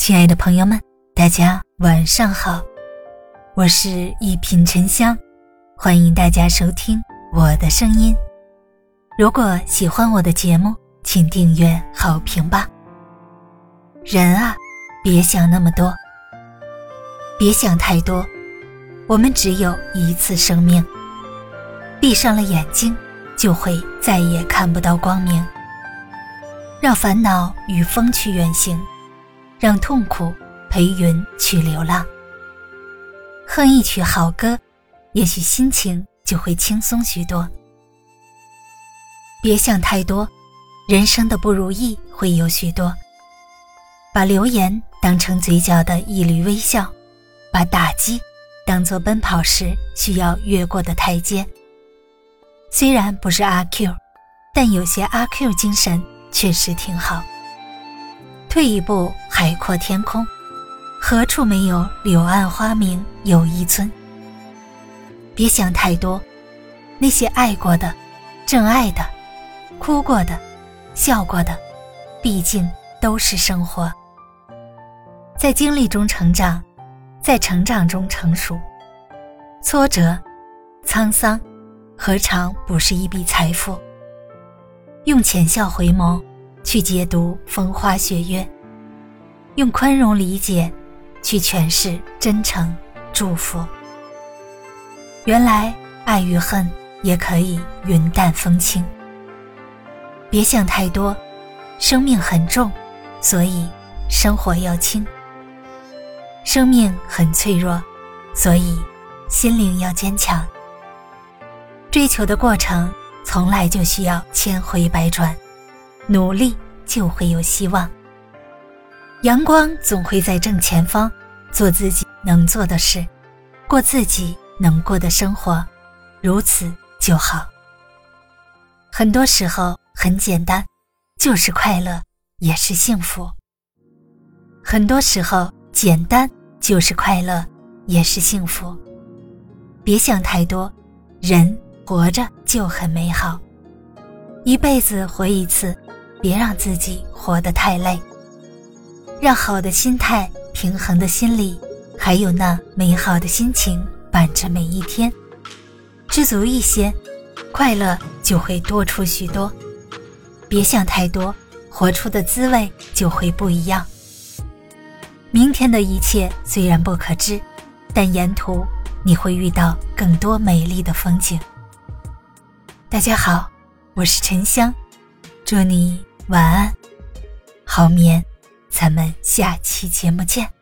亲爱的朋友们，大家晚上好，我是一品沉香，欢迎大家收听我的声音。如果喜欢我的节目，请订阅好评吧。人啊，别想那么多，别想太多，我们只有一次生命，闭上了眼睛，就会再也看不到光明。让烦恼与风去远行。让痛苦陪云去流浪，哼一曲好歌，也许心情就会轻松许多。别想太多，人生的不如意会有许多。把流言当成嘴角的一缕微笑，把打击当作奔跑时需要越过的台阶。虽然不是阿 Q，但有些阿 Q 精神确实挺好。退一步，海阔天空，何处没有柳暗花明又一村？别想太多，那些爱过的、真爱的、哭过的、笑过的，毕竟都是生活。在经历中成长，在成长中成熟。挫折、沧桑，何尝不是一笔财富？用浅笑回眸。去解读风花雪月，用宽容理解去诠释真诚祝福。原来爱与恨也可以云淡风轻。别想太多，生命很重，所以生活要轻。生命很脆弱，所以心灵要坚强。追求的过程从来就需要千回百转。努力就会有希望。阳光总会在正前方。做自己能做的事，过自己能过的生活，如此就好。很多时候很简单，就是快乐，也是幸福。很多时候简单就是快乐，也是幸福。别想太多，人活着就很美好，一辈子活一次。别让自己活得太累，让好的心态、平衡的心理，还有那美好的心情伴着每一天。知足一些，快乐就会多出许多。别想太多，活出的滋味就会不一样。明天的一切虽然不可知，但沿途你会遇到更多美丽的风景。大家好，我是沉香，祝你。晚安，好眠，咱们下期节目见。